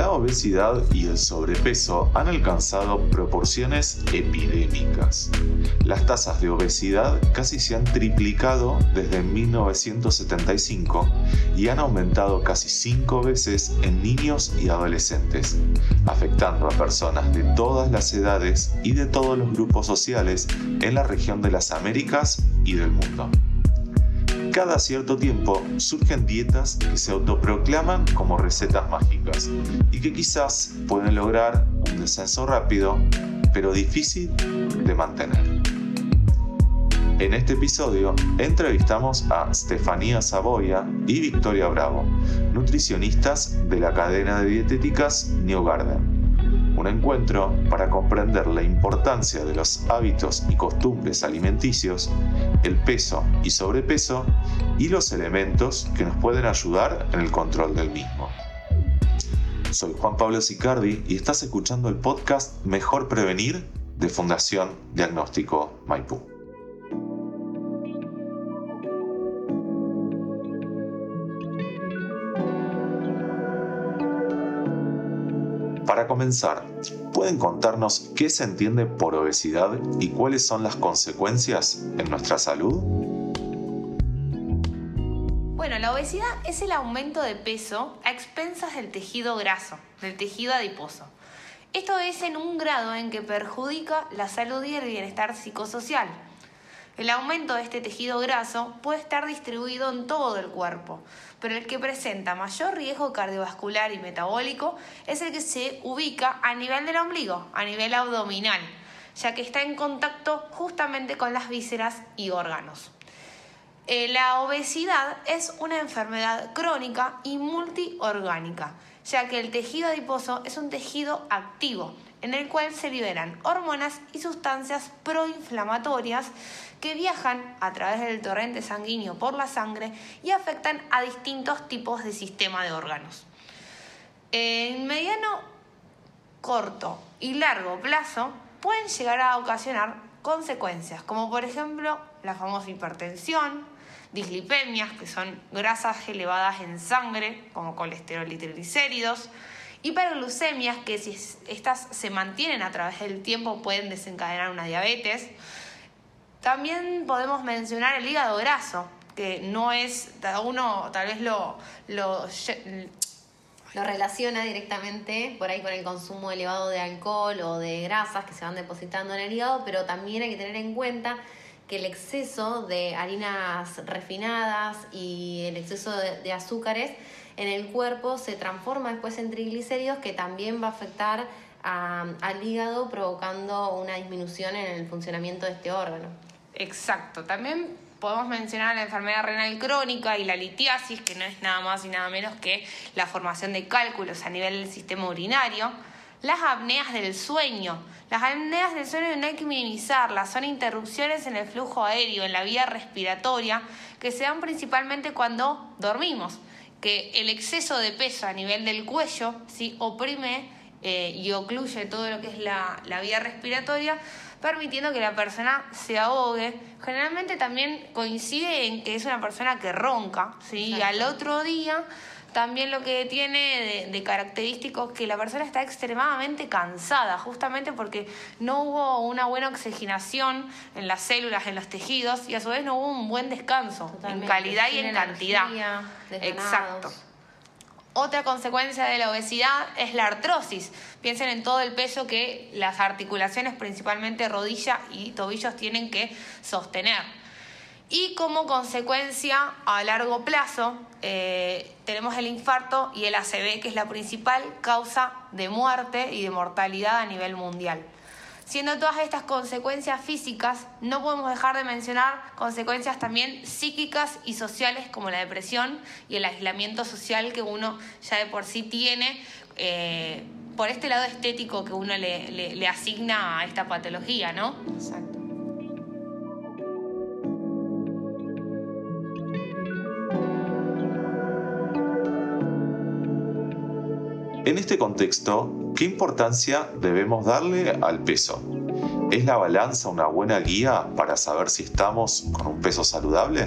La obesidad y el sobrepeso han alcanzado proporciones epidémicas. Las tasas de obesidad casi se han triplicado desde 1975 y han aumentado casi cinco veces en niños y adolescentes, afectando a personas de todas las edades y de todos los grupos sociales en la región de las Américas y del mundo. Cada cierto tiempo surgen dietas que se autoproclaman como recetas mágicas y que quizás pueden lograr un descenso rápido, pero difícil de mantener. En este episodio entrevistamos a Stefania Saboya y Victoria Bravo, nutricionistas de la cadena de dietéticas New Garden un encuentro para comprender la importancia de los hábitos y costumbres alimenticios, el peso y sobrepeso y los elementos que nos pueden ayudar en el control del mismo. Soy Juan Pablo Sicardi y estás escuchando el podcast Mejor Prevenir de Fundación Diagnóstico Maipú. ¿Pueden contarnos qué se entiende por obesidad y cuáles son las consecuencias en nuestra salud? Bueno, la obesidad es el aumento de peso a expensas del tejido graso, del tejido adiposo. Esto es en un grado en que perjudica la salud y el bienestar psicosocial. El aumento de este tejido graso puede estar distribuido en todo el cuerpo, pero el que presenta mayor riesgo cardiovascular y metabólico es el que se ubica a nivel del ombligo, a nivel abdominal, ya que está en contacto justamente con las vísceras y órganos. Eh, la obesidad es una enfermedad crónica y multiorgánica, ya que el tejido adiposo es un tejido activo en el cual se liberan hormonas y sustancias proinflamatorias que viajan a través del torrente sanguíneo por la sangre y afectan a distintos tipos de sistema de órganos. En mediano, corto y largo plazo pueden llegar a ocasionar consecuencias, como por ejemplo la famosa hipertensión, dislipemias, que son grasas elevadas en sangre, como colesterol y triglicéridos, Hiperglucemias, que si estas se mantienen a través del tiempo pueden desencadenar una diabetes. También podemos mencionar el hígado graso, que no es, uno tal vez lo, lo, lo relaciona directamente por ahí con el consumo elevado de alcohol o de grasas que se van depositando en el hígado, pero también hay que tener en cuenta que el exceso de harinas refinadas y el exceso de azúcares en el cuerpo se transforma después en triglicéridos que también va a afectar al hígado provocando una disminución en el funcionamiento de este órgano. Exacto, también podemos mencionar la enfermedad renal crónica y la litiasis, que no es nada más y nada menos que la formación de cálculos a nivel del sistema urinario, las apneas del sueño. Las apneas del sueño no hay que minimizarlas, son interrupciones en el flujo aéreo, en la vía respiratoria, que se dan principalmente cuando dormimos que el exceso de peso a nivel del cuello ¿sí? oprime eh, y ocluye todo lo que es la, la vía respiratoria, permitiendo que la persona se ahogue. Generalmente también coincide en que es una persona que ronca, ¿sí? y al otro día también lo que tiene de, característico que la persona está extremadamente cansada, justamente porque no hubo una buena oxigenación en las células, en los tejidos, y a su vez no hubo un buen descanso en calidad y en cantidad. Exacto. Otra consecuencia de la obesidad es la artrosis. Piensen en todo el peso que las articulaciones, principalmente rodilla y tobillos, tienen que sostener. Y como consecuencia a largo plazo eh, tenemos el infarto y el ACV, que es la principal causa de muerte y de mortalidad a nivel mundial. Siendo todas estas consecuencias físicas, no podemos dejar de mencionar consecuencias también psíquicas y sociales como la depresión y el aislamiento social que uno ya de por sí tiene eh, por este lado estético que uno le, le, le asigna a esta patología, ¿no? Exacto. En este contexto, ¿qué importancia debemos darle al peso? ¿Es la balanza una buena guía para saber si estamos con un peso saludable?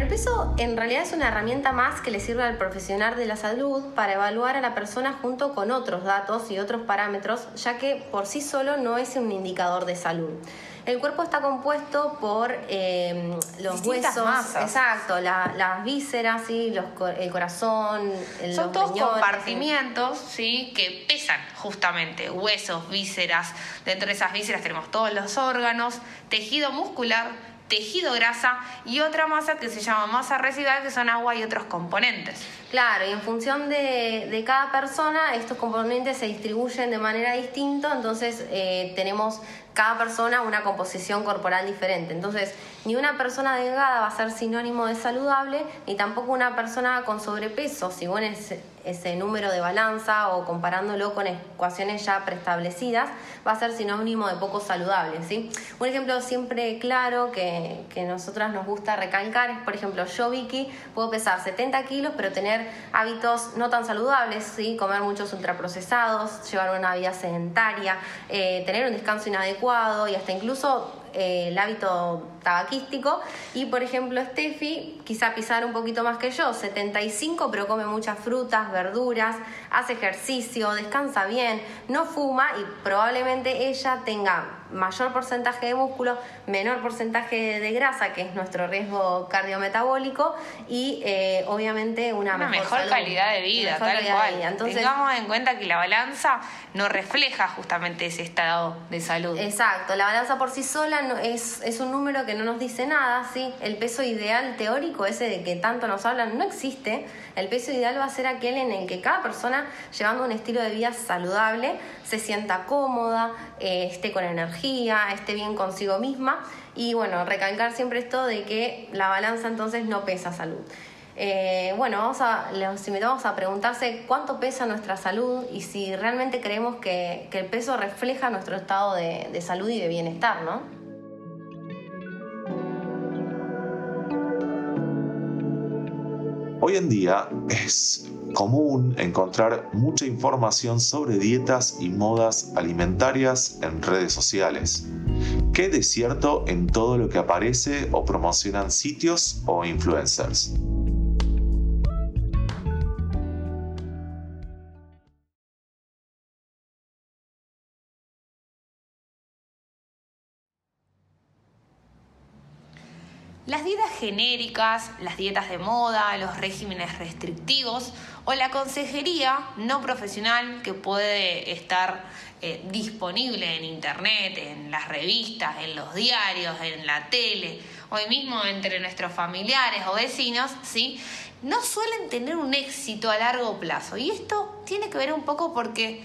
El peso en realidad es una herramienta más que le sirve al profesional de la salud para evaluar a la persona junto con otros datos y otros parámetros, ya que por sí solo no es un indicador de salud. El cuerpo está compuesto por eh, los Distintas huesos, masas. exacto, la- las vísceras, ¿sí? los, el corazón, el- Son los todos riñones, compartimientos, ¿sí? Que pesan justamente huesos, vísceras. Dentro de esas vísceras tenemos todos los órganos, tejido muscular, tejido grasa y otra masa que se llama masa residual, que son agua y otros componentes. Claro, y en función de, de cada persona, estos componentes se distribuyen de manera distinta, entonces eh, tenemos cada persona una composición corporal diferente. Entonces, ni una persona delgada va a ser sinónimo de saludable, ni tampoco una persona con sobrepeso, según ese, ese número de balanza o comparándolo con ecuaciones ya preestablecidas, va a ser sinónimo de poco saludable. ¿sí? Un ejemplo siempre claro que, que nosotras nos gusta recalcar es, por ejemplo, yo, Vicky, puedo pesar 70 kilos, pero tener hábitos no tan saludables, ¿sí? comer muchos ultraprocesados, llevar una vida sedentaria, eh, tener un descanso inadecuado y hasta incluso eh, el hábito tabaquístico. Y por ejemplo, Steffi, quizá pisar un poquito más que yo, 75, pero come muchas frutas, verduras, hace ejercicio, descansa bien, no fuma y probablemente ella tenga mayor porcentaje de músculo, menor porcentaje de grasa, que es nuestro riesgo cardiometabólico, y eh, obviamente una, Una mejor, salud, calidad de vida, mejor tal calidad de cual. vida. Entonces, Tengamos en cuenta que la balanza no refleja justamente ese estado de salud. Exacto, la balanza por sí sola no, es, es un número que no nos dice nada, ¿sí? El peso ideal teórico, ese de que tanto nos hablan, no existe. El peso ideal va a ser aquel en el que cada persona, llevando un estilo de vida saludable, se sienta cómoda, eh, esté con energía, esté bien consigo misma. Y bueno, recalcar siempre esto de que la balanza entonces no pesa salud. Eh, bueno, vamos a, los invitamos a preguntarse cuánto pesa nuestra salud y si realmente creemos que, que el peso refleja nuestro estado de, de salud y de bienestar, ¿no? Hoy en día es común encontrar mucha información sobre dietas y modas alimentarias en redes sociales. ¿Qué de cierto en todo lo que aparece o promocionan sitios o influencers? Las dietas genéricas, las dietas de moda, los regímenes restrictivos o la consejería no profesional que puede estar eh, disponible en internet, en las revistas, en los diarios, en la tele, hoy mismo entre nuestros familiares o vecinos, ¿sí? no suelen tener un éxito a largo plazo. Y esto tiene que ver un poco porque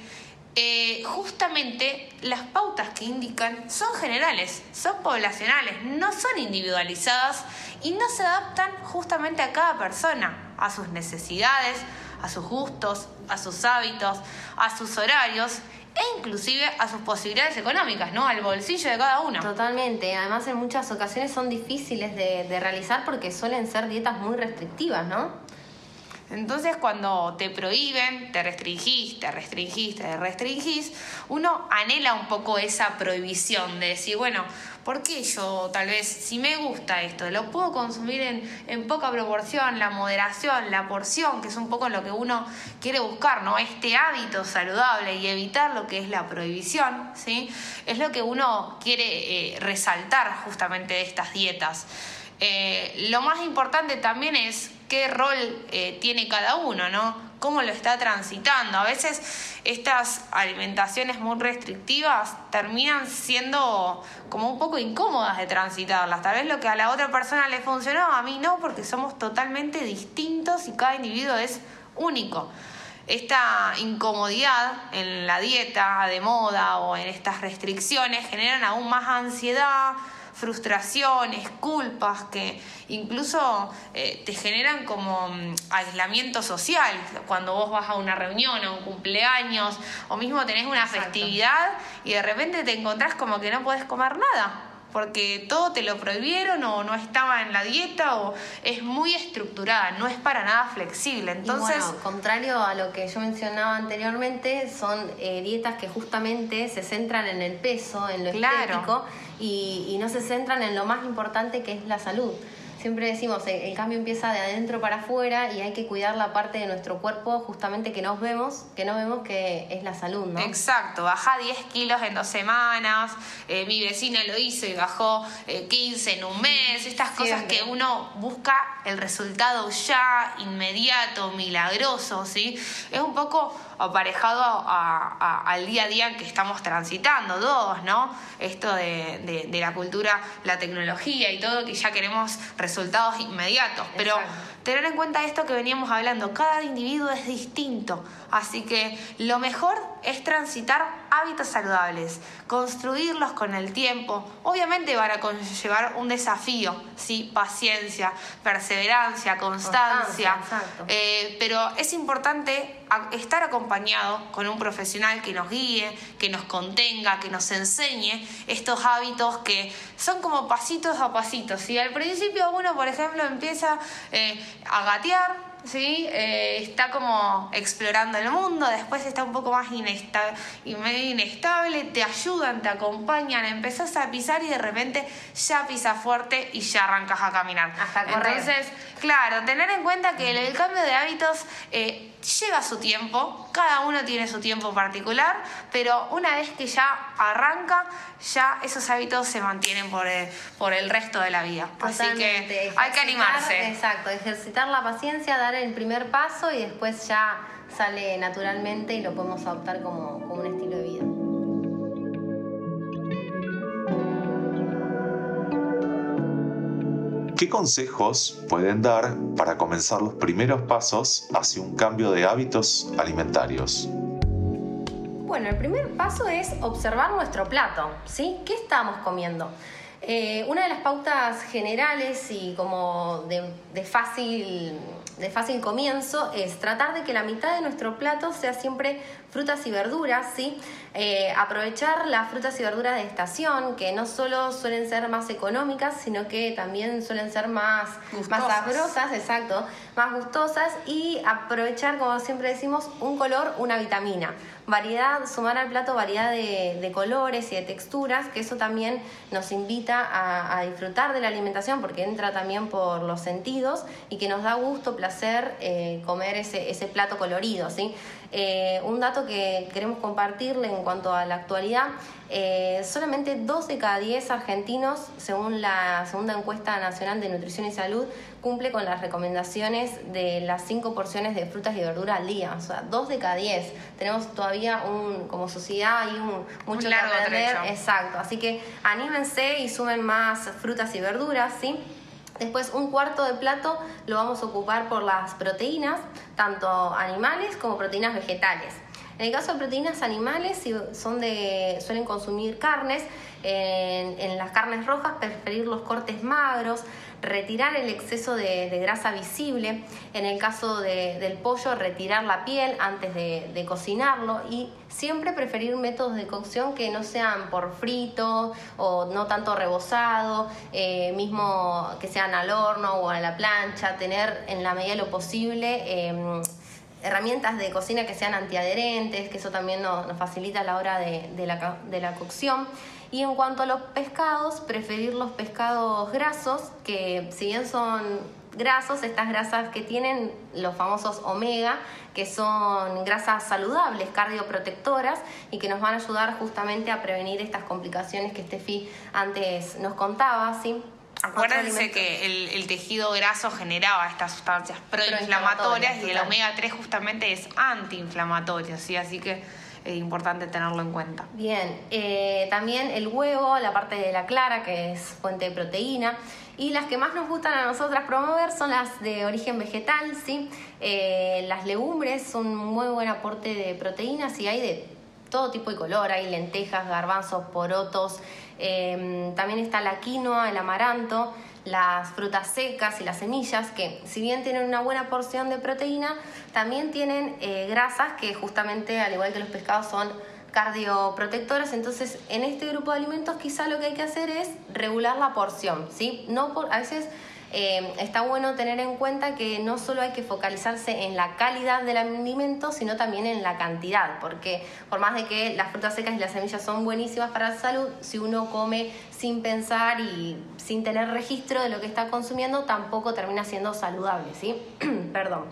eh, justamente las pautas que indican son generales, son poblacionales, no son individualizadas y no se adaptan justamente a cada persona, a sus necesidades, a sus gustos, a sus hábitos, a sus horarios e inclusive a sus posibilidades económicas, ¿no? Al bolsillo de cada uno. Totalmente. Además, en muchas ocasiones son difíciles de, de realizar porque suelen ser dietas muy restrictivas, ¿no? Entonces cuando te prohíben, te restringís, te restringís, te restringís, uno anhela un poco esa prohibición de decir, bueno, ¿por qué yo tal vez, si me gusta esto, lo puedo consumir en, en poca proporción, la moderación, la porción, que es un poco lo que uno quiere buscar, ¿no? Este hábito saludable y evitar lo que es la prohibición, ¿sí? Es lo que uno quiere eh, resaltar justamente de estas dietas. Eh, lo más importante también es qué rol eh, tiene cada uno, ¿no? Cómo lo está transitando. A veces estas alimentaciones muy restrictivas terminan siendo como un poco incómodas de transitarlas. Tal vez lo que a la otra persona le funcionó, a mí no, porque somos totalmente distintos y cada individuo es único. Esta incomodidad en la dieta de moda o en estas restricciones generan aún más ansiedad, frustraciones, culpas que incluso eh, te generan como mm, aislamiento social cuando vos vas a una reunión o un cumpleaños o mismo tenés una Exacto. festividad y de repente te encontrás como que no podés comer nada porque todo te lo prohibieron o no estaba en la dieta o es muy estructurada, no es para nada flexible. Entonces, y bueno, contrario a lo que yo mencionaba anteriormente, son eh, dietas que justamente se centran en el peso, en lo Claro. estético y, y no se centran en lo más importante que es la salud. Siempre decimos, el, cambio empieza de adentro para afuera y hay que cuidar la parte de nuestro cuerpo justamente que nos vemos, que no vemos que es la salud, ¿no? Exacto, baja 10 kilos en dos semanas, eh, mi vecina lo hizo y bajó 15 eh, en un mes, estas cosas que uno busca el resultado ya, inmediato, milagroso, ¿sí? Es un poco aparejado al día a día que estamos transitando todos, ¿no? Esto de, la cultura, la tecnología y todo, que ya queremos resultados inmediatos. Pero tener en cuenta esto que veníamos hablando, cada individuo es distinto, así que lo mejor es transitar hábitos saludables, construirlos con el tiempo. Obviamente van a conllevar un desafío, sí, paciencia, perseverancia, constancia, eh, pero es importante estar acompañado con un profesional que nos guíe, que nos contenga, que nos enseñe estos hábitos que son como pasitos a pasitos. Si al principio uno, por ejemplo, empieza eh, a gatear, ¿sí? Eh, está como explorando el mundo, después está un poco más inestable, y medio inestable, te ayudan, te acompañan, empezás a pisar y de repente ya pisas fuerte y ya arrancas a caminar. Entonces, claro, tener en cuenta que el, cambio de hábitos eh, lleva su tiempo, cada uno tiene su tiempo particular, pero una vez que ya arranca, ya esos hábitos se mantienen por el, por el resto de la vida. Así que hay que animarse. Exacto, ejercitar la paciencia, dar el primer paso y después ya sale naturalmente y lo podemos adoptar como, como un estilo de vida. ¿Qué consejos pueden dar para comenzar los primeros pasos hacia un cambio de hábitos alimentarios? Bueno, el primer paso es observar nuestro plato, ¿sí? ¿Qué estamos comiendo? Eh, una de las pautas generales y como de, fácil, de fácil comienzo es tratar de que la mitad de nuestro plato sea siempre frutas y verduras, ¿sí? Eh, aprovechar las frutas y verduras de estación, que no solo suelen ser más económicas, sino que también suelen ser más, más sabrosas, exacto, más gustosas, y aprovechar, como siempre decimos, un color, una vitamina. Variedad, sumar al plato variedad de, colores y de texturas, que eso también nos invita a, disfrutar de la alimentación, porque entra también por los sentidos y que nos da gusto, placer eh, comer ese, ese plato colorido, ¿sí? Eh, un dato que queremos compartirle en cuanto a la actualidad, eh, solamente 2 de cada 10 argentinos, según la segunda encuesta nacional de nutrición y salud, cumple con las recomendaciones de las 5 porciones de frutas y verduras al día. O sea, 2 de cada 10. Tenemos todavía un, como sociedad y un, mucho que aprender. Exacto. Así que anímense y sumen más frutas y verduras, ¿sí? Después un cuarto de plato lo vamos a ocupar por las proteínas, tanto animales como proteínas vegetales. En el caso de proteínas animales, si son de, suelen consumir carnes, en, las carnes rojas preferir los cortes magros, retirar el exceso de, grasa visible, en el caso del pollo retirar la piel antes de, cocinarlo y siempre preferir métodos de cocción que no sean por frito o no tanto rebozado, eh, mismo que sean al horno o a la plancha, tener en la medida de lo posible em, herramientas de cocina que sean antiadherentes, que eso también nos, facilita a la hora de, la, de la cocción. Y en cuanto a los pescados, preferir los pescados grasos, que si bien son grasos, estas grasas que tienen los famosos omega, que son grasas saludables, cardioprotectoras y que nos van a ayudar justamente a prevenir estas complicaciones que Steffi antes nos contaba, ¿sí? Acuérdense que el, tejido graso generaba estas sustancias proinflamatorias y el omega 3 justamente es antiinflamatorio, ¿sí? Así que es importante tenerlo en cuenta. Bien, eh, también el huevo, la parte de la clara, que es fuente de proteína. Y las que más nos gustan a nosotras promover son las de origen vegetal, ¿sí? Eh, las legumbres son un muy buen aporte de proteínas y hay de todo tipo de color, hay lentejas, garbanzos, porotos, em, también está la quinoa, el amaranto, las frutas secas y las semillas, que si bien tienen una buena porción de proteína, también tienen eh, grasas que justamente, al igual que los pescados, son cardioprotectoras. Entonces, en este grupo de alimentos quizá lo que hay que hacer es regular la porción, ¿sí? No por, a veces eh, está bueno tener en cuenta que no solo hay que focalizarse en la calidad del alimento, sino también en la cantidad, porque por más de que las frutas secas y las semillas son buenísimas para la salud, si uno come sin pensar y sin tener registro de lo que está consumiendo, tampoco termina siendo saludable, ¿sí? Perdón.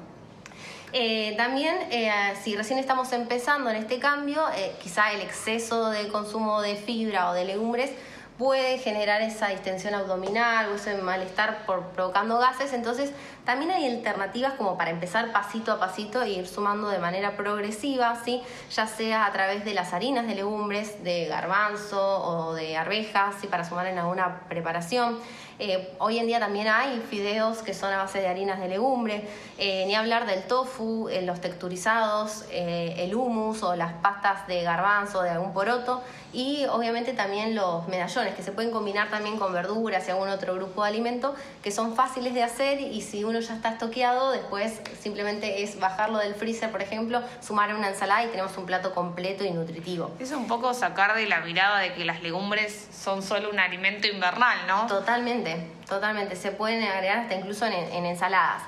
Eh, también, eh, si recién estamos empezando en este cambio, quizá el exceso de consumo de fibra o de legumbres puede generar esa distensión abdominal o ese malestar por provocando gases. Entonces, también hay alternativas como para empezar pasito a pasito e ir sumando de manera progresiva, ¿sí? ya sea a través de las harinas de legumbres, de garbanzo o de arvejas, ¿sí? para sumar en alguna preparación. Eh, hoy en día también hay fideos que son a base de harinas de legumbre, eh, ni hablar del tofu, eh, los texturizados, el hummus o las pastas de garbanzo, de algún poroto, y obviamente también los medallones que se pueden combinar también con verduras y algún otro grupo de alimento que son fáciles de hacer y si uno ya está estoqueado, después simplemente es bajarlo del freezer, por ejemplo, sumar una ensalada y tenemos un plato completo y nutritivo. Es un poco sacar de la mirada de que las legumbres son solo un alimento invernal, ¿no? Totalmente totalmente, Se pueden agregar hasta incluso en, ensaladas.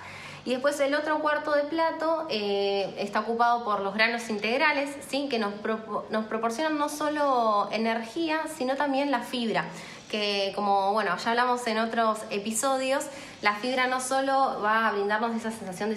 Y después el otro cuarto de plato eh, está ocupado por los granos integrales, ¿sí? que nos, nos proporcionan no solo energía, sino también la fibra que como bueno, ya hablamos en otros episodios, la fibra no solo va a brindarnos esa sensación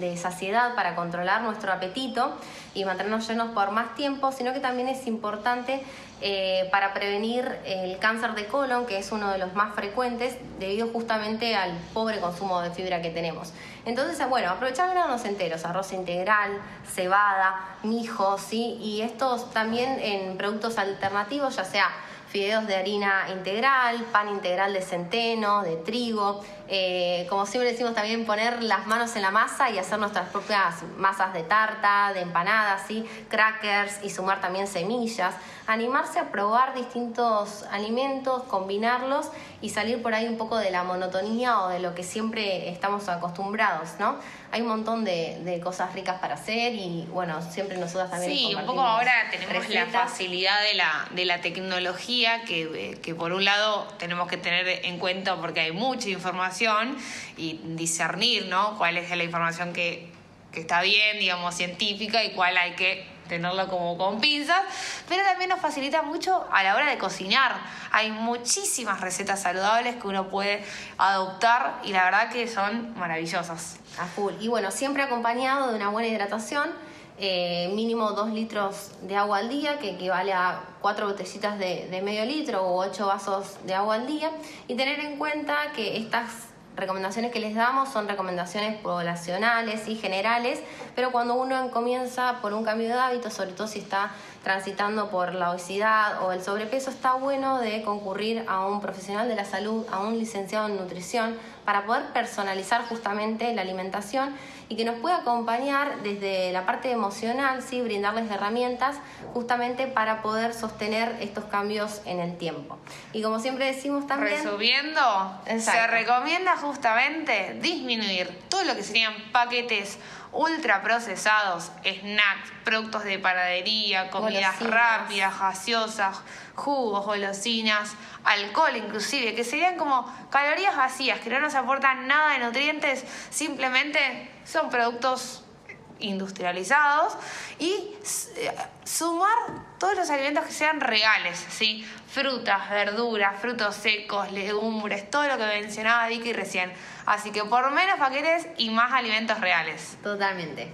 de, saciedad para controlar nuestro apetito y mantenernos llenos por más tiempo, sino que también es importante eh, para prevenir el cáncer de colon, que es uno de los más frecuentes debido justamente al pobre consumo de fibra que tenemos. Entonces, bueno, aprovechar granos enteros, arroz integral, cebada, mijo, ¿sí? Y estos también en productos alternativos, ya sea fideos de harina integral, pan integral de centeno, de trigo. Eh, como siempre decimos también poner las manos en la masa y hacer nuestras propias masas de tarta, de empanadas, ¿sí? crackers y sumar también semillas. Animarse a probar distintos alimentos, combinarlos y salir por ahí un poco de la monotonía o de lo que siempre estamos acostumbrados, ¿no? Hay un montón de, cosas ricas para hacer y bueno, siempre nosotras también. Sí, un poco ahora tenemos la facilidad de la, de la tecnología que, que por un lado tenemos que tener en cuenta porque hay mucha información y discernir, ¿no? Cuál es la información que, que está bien, digamos, científica y cuál hay que tenerlo como con pinzas, pero también nos facilita mucho a la hora de cocinar. Hay muchísimas recetas saludables que uno puede adoptar y la verdad que son maravillosas. A full. Y bueno, siempre acompañado de una buena hidratación. Eh, mínimo 2 litros de agua al día, que equivale a 4 botellitas de, de medio litro o 8 vasos de agua al día. Y tener en cuenta que estas recomendaciones que les damos son recomendaciones poblacionales y generales, pero cuando uno comienza por un cambio de hábito, sobre todo si está transitando por la obesidad o el sobrepeso, está bueno de concurrir a un profesional de la salud, a un licenciado en nutrición, para poder personalizar justamente la alimentación y que nos pueda acompañar desde la parte emocional, ¿sí? brindarles herramientas justamente para poder sostener estos cambios en el tiempo. Y como siempre decimos también... Resumiendo, se recomienda justamente disminuir todo lo que serían paquetes ultraprocesados, snacks, productos de panadería, comidas rápidas, gaseosas, jugos, golosinas, alcohol inclusive, que serían como calorías vacías, que no nos aportan nada de nutrientes, simplemente son productos industrializados y eh, sumar todos los alimentos que sean reales, ¿sí? Frutas, verduras, frutos secos, legumbres, todo lo que mencionaba Vicky recién. Así que por menos paquetes y más alimentos reales. Totalmente.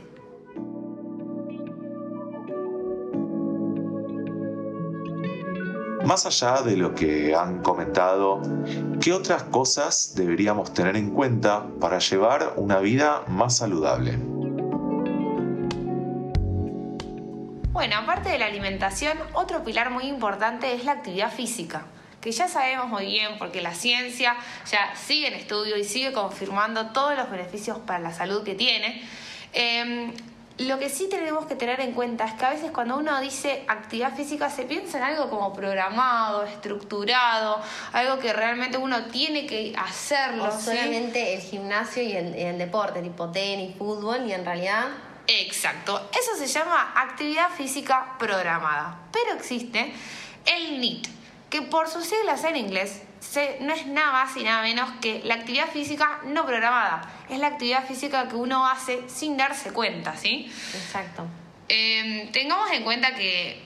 Más allá de lo que han comentado, ¿qué otras cosas deberíamos tener en cuenta para llevar una vida más saludable? Bueno, aparte de la alimentación, otro pilar muy importante es la actividad física, que ya sabemos muy bien porque la ciencia ya sigue en estudio y sigue confirmando todos los beneficios para la salud que tiene. Em, lo que sí tenemos que tener en cuenta es que a veces cuando uno dice actividad física se piensa en algo como programado, estructurado, algo que realmente uno tiene que hacerlo. O solamente el gimnasio y el, el deporte, tipo tenis, fútbol, y en realidad Exacto, eso se llama actividad física programada. Pero existe el NEAT, que por sus siglas en inglés no es nada más y nada menos que la actividad física no programada. Es la actividad física que uno hace sin darse cuenta, ¿sí? Exacto. Em, tengamos en cuenta que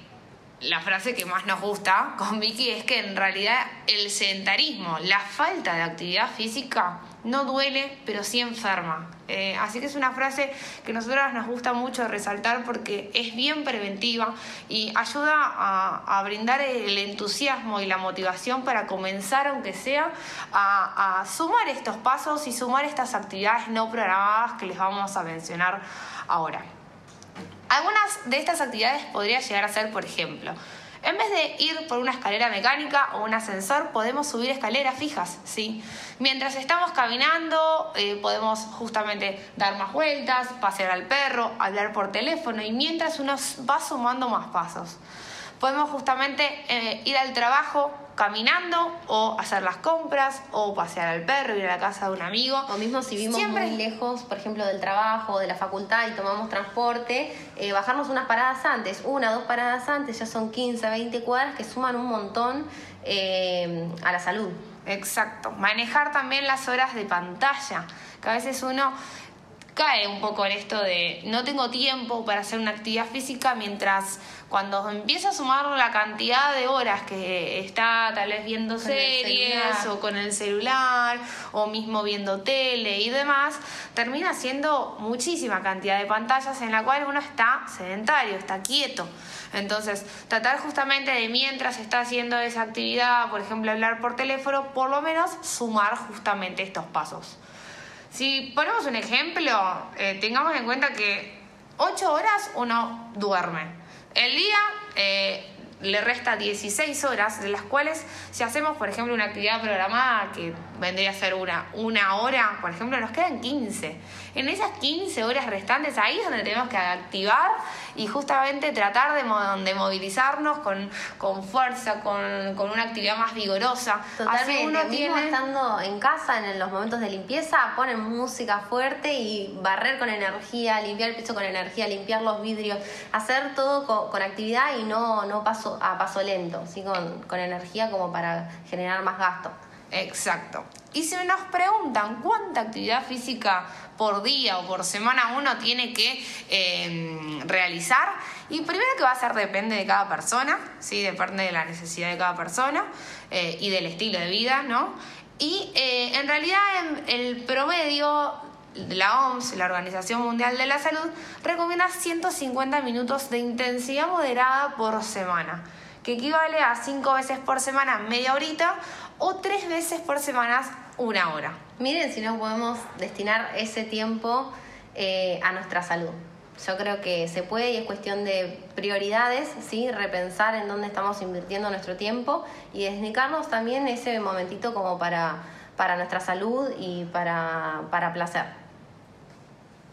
la frase que más nos gusta con Vicky es que en realidad el sedentarismo, la falta de actividad física, no duele, pero sí enferma. Eh, así que es una frase que a nosotros nos gusta mucho resaltar porque es bien preventiva y ayuda a, a brindar el entusiasmo y la motivación para comenzar, aunque sea, a, a sumar estos pasos y sumar estas actividades no programadas que les vamos a mencionar ahora. Algunas de estas actividades podría llegar a ser, por ejemplo, en vez de ir por una escalera mecánica o un ascensor, podemos subir escaleras fijas, ¿sí? Mientras estamos caminando, eh, podemos justamente dar más vueltas, pasear al perro, hablar por teléfono y mientras uno va sumando más pasos. Podemos justamente eh, ir al trabajo caminando o hacer las compras o pasear al perro, ir a la casa de un amigo. O mismo si vivimos muy lejos, por ejemplo, del trabajo o de la facultad y tomamos transporte, eh, bajarnos unas paradas antes, una, dos paradas antes, ya son 15, 20 cuadras que suman un montón eh, a la salud. Exacto. Manejar también las horas de pantalla, que a veces uno cae un poco en esto de no tengo tiempo para hacer una actividad física mientras cuando empieza a sumar la cantidad de horas que está tal vez viendo series o con el celular o mismo viendo tele y demás, termina siendo muchísima cantidad de pantallas en la cual uno está sedentario, está quieto. Entonces, tratar justamente de mientras está haciendo esa actividad, por ejemplo, hablar por teléfono, por lo menos sumar justamente estos pasos. Si ponemos un ejemplo, eh, tengamos en cuenta que 8 horas uno duerme. El día eh, le resta 16 horas, de las cuales si hacemos, por ejemplo, una actividad programada que vendría a ser una, una hora, por ejemplo, nos quedan 15. En esas 15 horas restantes, ahí es donde tenemos que activar y justamente tratar de, de movilizarnos con, con fuerza, con, una actividad más vigorosa. Totalmente, uno tiene... estando en casa, en los momentos de limpieza, ponen música fuerte y barrer con energía, limpiar el piso con energía, limpiar los vidrios, hacer todo con, actividad y no, no paso, a paso lento, ¿sí? con, con energía como para generar más gasto. Exacto. Y si nos preguntan cuánta actividad física por día o por semana uno tiene que em, realizar, y primero que va a ser depende de cada persona, ¿sí? depende de la necesidad de cada persona eh, y del estilo de vida, ¿no? Y eh, en realidad el promedio la OMS, la Organización Mundial de la Salud, recomienda 150 minutos de intensidad moderada por semana, que equivale a 5 veces por semana media horita o 3 veces por semana una hora. Miren si no podemos destinar ese tiempo eh, a nuestra salud. Yo creo que se puede y es cuestión de prioridades, ¿sí? repensar en dónde estamos invirtiendo nuestro tiempo y dedicarnos también ese momentito como para, para nuestra salud y para, para placer.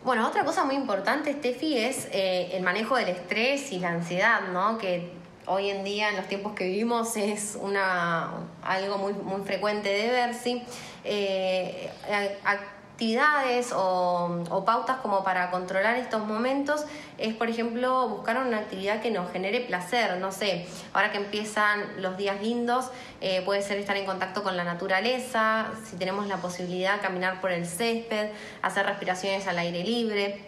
Bueno, otra cosa muy importante, Steffi, es eh, el manejo del estrés y la ansiedad, ¿no? Que hoy en día, en los tiempos que vivimos, es una, algo muy, muy frecuente de ver, ¿sí? Eh, actividades o, pautas como para controlar estos momentos es, por ejemplo, buscar una actividad que nos genere placer. No sé, ahora que empiezan los días lindos, eh, puede ser estar en contacto con la naturaleza, si tenemos la posibilidad caminar por el césped, hacer respiraciones al aire libre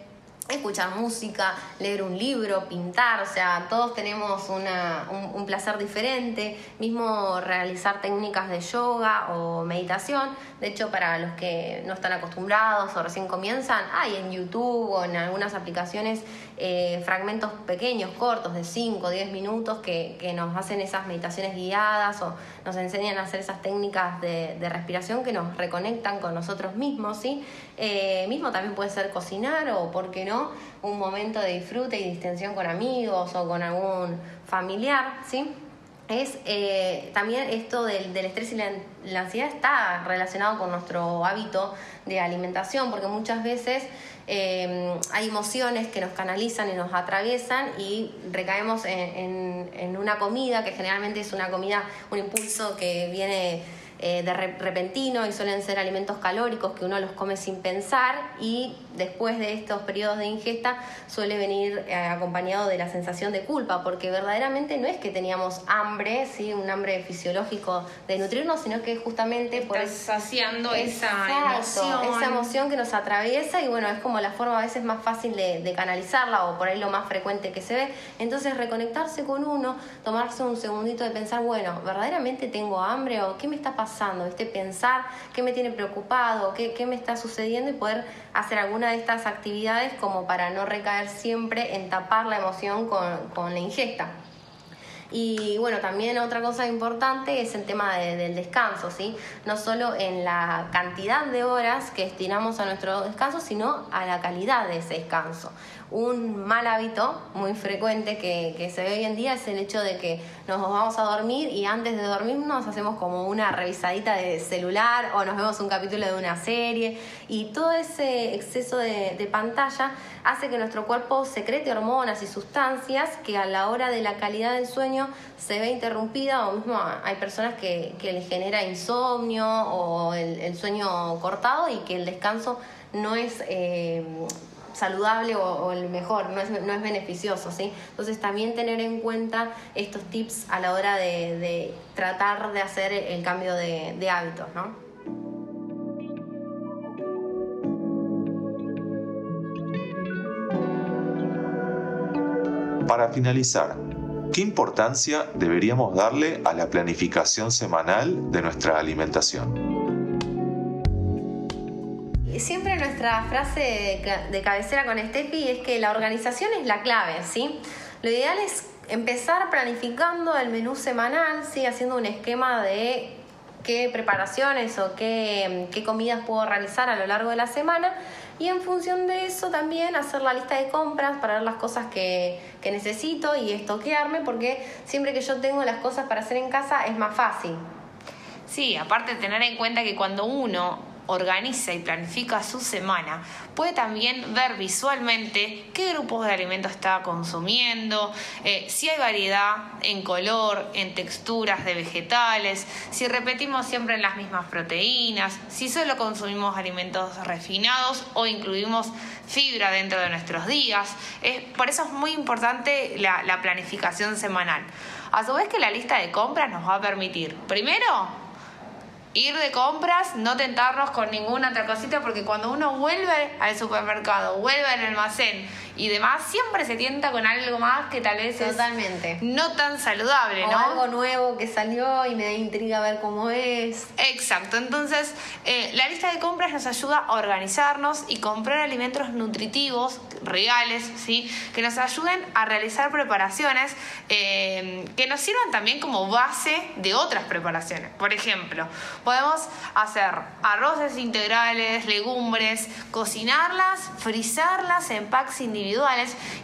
escuchar música, leer un libro, pintar, o sea, todos tenemos un, placer diferente, mismo realizar técnicas de yoga o meditación. De hecho, para los que no están acostumbrados o recién comienzan, hay en YouTube o en algunas aplicaciones eh, fragmentos pequeños, cortos, de 5 o 10 minutos, que, nos hacen esas meditaciones guiadas o nos enseñan a hacer esas técnicas de, de respiración que nos reconectan con nosotros mismos, ¿sí? Eh, mismo también puede ser cocinar o, ¿por qué no?, un momento de disfrute y distensión con amigos o con algún familiar, ¿sí? es eh, también esto del, estrés y la, ansiedad está relacionado con nuestro hábito de alimentación, porque muchas veces eh, hay emociones que nos canalizan y nos atraviesan y recaemos en, en, una comida que generalmente es una comida, un impulso que viene eh, de repentino y suelen ser alimentos calóricos que uno los come sin pensar y después de estos periodos de ingesta suele venir eh, acompañado de la sensación de culpa, porque verdaderamente no es que teníamos hambre, ¿sí? un hambre fisiológico de nutrirnos, sino que justamente por saciando esa emoción. Esa emoción que nos atraviesa y bueno, es como la forma a veces más fácil de, de canalizarla o por ahí lo más frecuente que se ve. Entonces reconectarse con uno, tomarse un segundito de pensar, bueno, ¿verdaderamente tengo hambre o qué me está pasando? ¿Viste? Pensar qué me tiene preocupado, qué, qué me está sucediendo y poder hacer alguna de estas actividades como para no recaer siempre en tapar la emoción con, con la ingesta. Y bueno, también otra cosa importante es el tema del descanso, ¿sí? No solo en la cantidad de horas que destinamos a nuestro descanso, sino a la calidad de ese descanso un mal hábito muy frecuente que, que, se ve hoy en día es el hecho de que nos vamos a dormir y antes de dormirnos hacemos como una revisadita de celular o nos vemos un capítulo de una serie y todo ese exceso de, de pantalla hace que nuestro cuerpo secrete hormonas y sustancias que a la hora de la calidad del sueño se ve interrumpida o mismo hay personas que, que les genera insomnio o el, sueño cortado y que el descanso no es eh, saludable o, el mejor, no es, no es beneficioso, ¿sí? Entonces también tener en cuenta estos tips a la hora de, tratar de hacer el cambio de, de hábitos, ¿no? Para finalizar, ¿qué importancia deberíamos darle a la planificación semanal de nuestra alimentación? siempre nuestra frase de cabecera con Steffi es que la organización es la clave, ¿sí? Lo ideal es empezar planificando el menú semanal, ¿sí? Haciendo un esquema de qué preparaciones o qué, qué comidas puedo realizar a lo largo de la semana y en función de eso también hacer la lista de compras para ver las cosas que, que necesito y estoquearme porque siempre que yo tengo las cosas para hacer en casa es más fácil. Sí, aparte tener en cuenta que cuando uno organiza y planifica su semana, puede también ver visualmente qué grupos de alimentos está consumiendo, eh, si hay variedad en color, en texturas de vegetales, si repetimos siempre las mismas proteínas, si solo consumimos alimentos refinados o incluimos fibra dentro de nuestros días. por eso es muy importante la, la planificación semanal. A su vez que la lista de compras nos va a permitir, primero, ir de compras, no tentarnos con ninguna otra cosita, porque cuando uno vuelve al supermercado, vuelve al almacén y demás, siempre se tienta con algo más que tal vez Totalmente. es no tan saludable, o ¿no? algo nuevo que salió y me da intriga ver cómo es. Exacto, entonces eh, la lista de compras nos ayuda a organizarnos y comprar alimentos nutritivos, reales, ¿sí? que nos ayuden a realizar preparaciones eh, que nos sirvan también como base de otras preparaciones. Por ejemplo, podemos hacer arroces integrales, legumbres, cocinarlas, frizarlas en packs individuales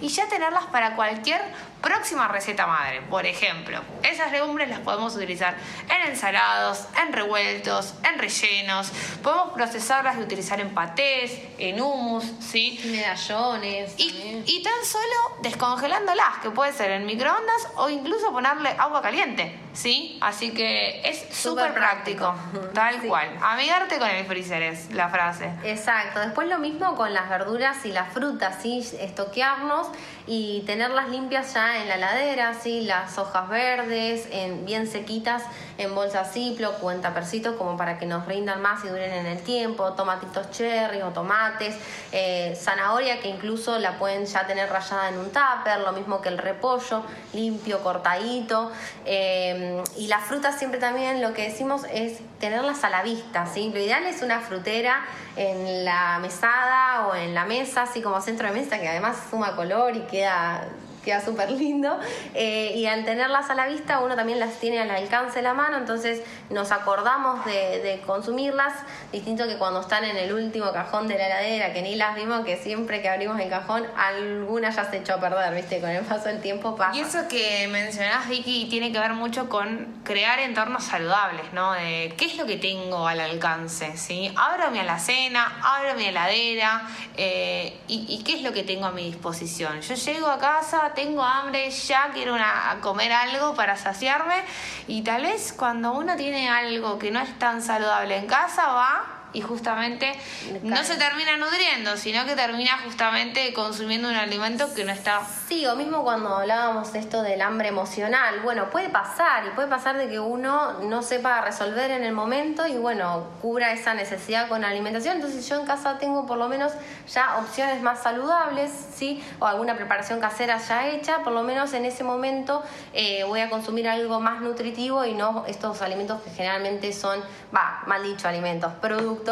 y ya tenerlas para cualquier próxima receta madre. Por ejemplo, esas legumbres las podemos utilizar en ensalados, en revueltos, en rellenos. Podemos procesarlas y utilizar en patés, en hummus, ¿sí? Medallones. Y, y, tan solo descongelándolas, que puede ser en microondas o incluso ponerle agua caliente, ¿sí? Así que es súper práctico, tal cual. Amigarte con el freezer es la frase. Exacto. Después lo mismo con las verduras y las frutas, ¿sí? Estoquearnos y tenerlas limpias ya en la ladera, ¿sí? las hojas verdes, en, bien sequitas en bolsas Ziploc o en tapercitos como para que nos rindan más y duren en el tiempo, tomatitos cherry o tomates, eh, zanahoria que incluso la pueden ya tener rayada en un tupper, lo mismo que el repollo, limpio, cortadito. Eh, y las frutas siempre también lo que decimos es tenerlas a la vista, ¿sí? Lo ideal es una frutera en la mesada o en la mesa, así como centro de mesa, que además suma color y queda queda súper lindo. Eh, y al tenerlas a la vista, uno también las tiene al alcance de la mano, entonces nos acordamos de, consumirlas, distinto que cuando están en el último cajón de la heladera, que ni las vimos, que siempre que abrimos el cajón, alguna ya se echó a perder, ¿viste? Con el paso del tiempo pasa. Y eso que mencionás, Vicky, tiene que ver mucho con crear entornos saludables, ¿no? De qué es lo que tengo al alcance, ¿sí? Abro mi alacena, abro mi heladera, eh, y, y qué es lo que tengo a mi disposición. Yo llego a casa, tengo hambre, ya quiero una, comer algo para saciarme. Y tal vez cuando uno tiene algo que no es tan saludable en casa va y justamente no se termina nutriendo, sino que termina justamente consumiendo un alimento que no está... Sí, o mismo cuando hablábamos de esto del hambre emocional, bueno, puede pasar y puede pasar de que uno no sepa resolver en el momento y bueno, cubra esa necesidad con alimentación, entonces yo en casa tengo por lo menos ya opciones más saludables, ¿sí? O alguna preparación casera ya hecha, por lo menos en ese momento eh, voy a consumir algo más nutritivo y no estos alimentos que generalmente son, va, mal dicho, alimentos, productos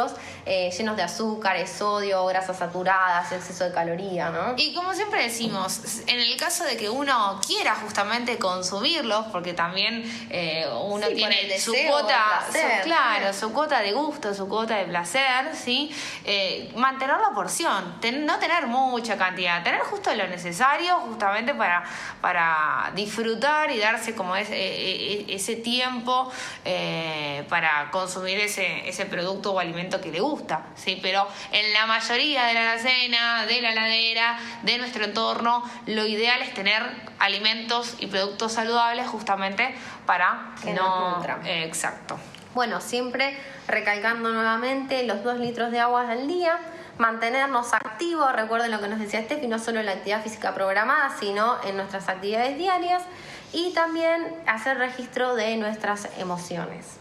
eh, llenos de azúcares, sodio, grasas saturadas, exceso de caloría, ¿no? Y como siempre decimos, en el caso de que uno quiera justamente consumirlos, porque también eh, uno tiene su cuota, claro, su cuota de gusto, su cuota de placer, ¿sí? mantener la porción, no tener mucha cantidad, tener justo lo necesario justamente para, para disfrutar y darse como ese, ese tiempo eh, para consumir ese, ese producto o alimento que le gusta, ¿sí? Pero en la mayoría de la alacena, de la heladera, de nuestro entorno, lo ideal es tener alimentos y productos saludables justamente para que no... exacto. Bueno, siempre recalcando nuevamente los dos litros de agua al día, mantenernos activos, recuerden lo que nos decía Steffi, no solo en la actividad física programada, sino en nuestras actividades diarias y también hacer registro de nuestras emociones.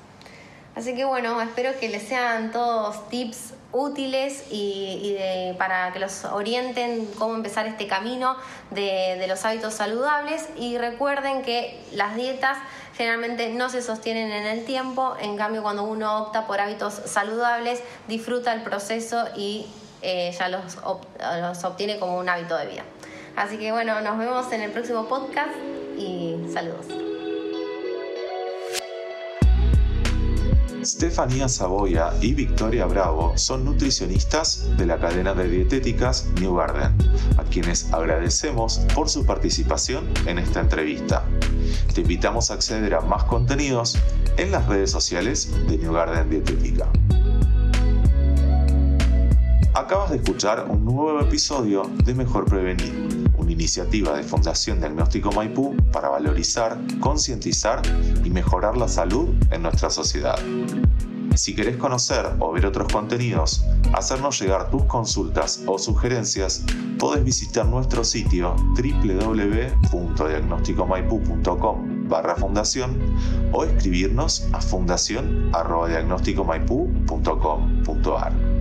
Así que bueno, espero que les sean todos tips útiles y, para que los orienten cómo empezar este camino de, los hábitos saludables y recuerden que las dietas generalmente no se sostienen en el tiempo, en cambio cuando uno opta por hábitos saludables disfruta el proceso y eh, ya los, los obtiene como un hábito de vida. Así que bueno, nos vemos en el próximo podcast y saludos. Stefania Saboya y Victoria Bravo son nutricionistas de la cadena de dietéticas New Garden, a quienes agradecemos por su participación en esta entrevista. Te invitamos a acceder a más contenidos en las redes sociales de New Garden Dietética. Acabas de escuchar un nuevo episodio de Mejor Prevenir, iniciativa de Fundación Diagnóstico Maipú para valorizar, concientizar y mejorar la salud en nuestra sociedad. Si querés conocer o ver otros contenidos, hacernos llegar tus consultas o sugerencias, podés visitar nuestro sitio www.diagnosticomaipu.com barra fundación o escribirnos a fundación.diagnosticomaipu.com.ar.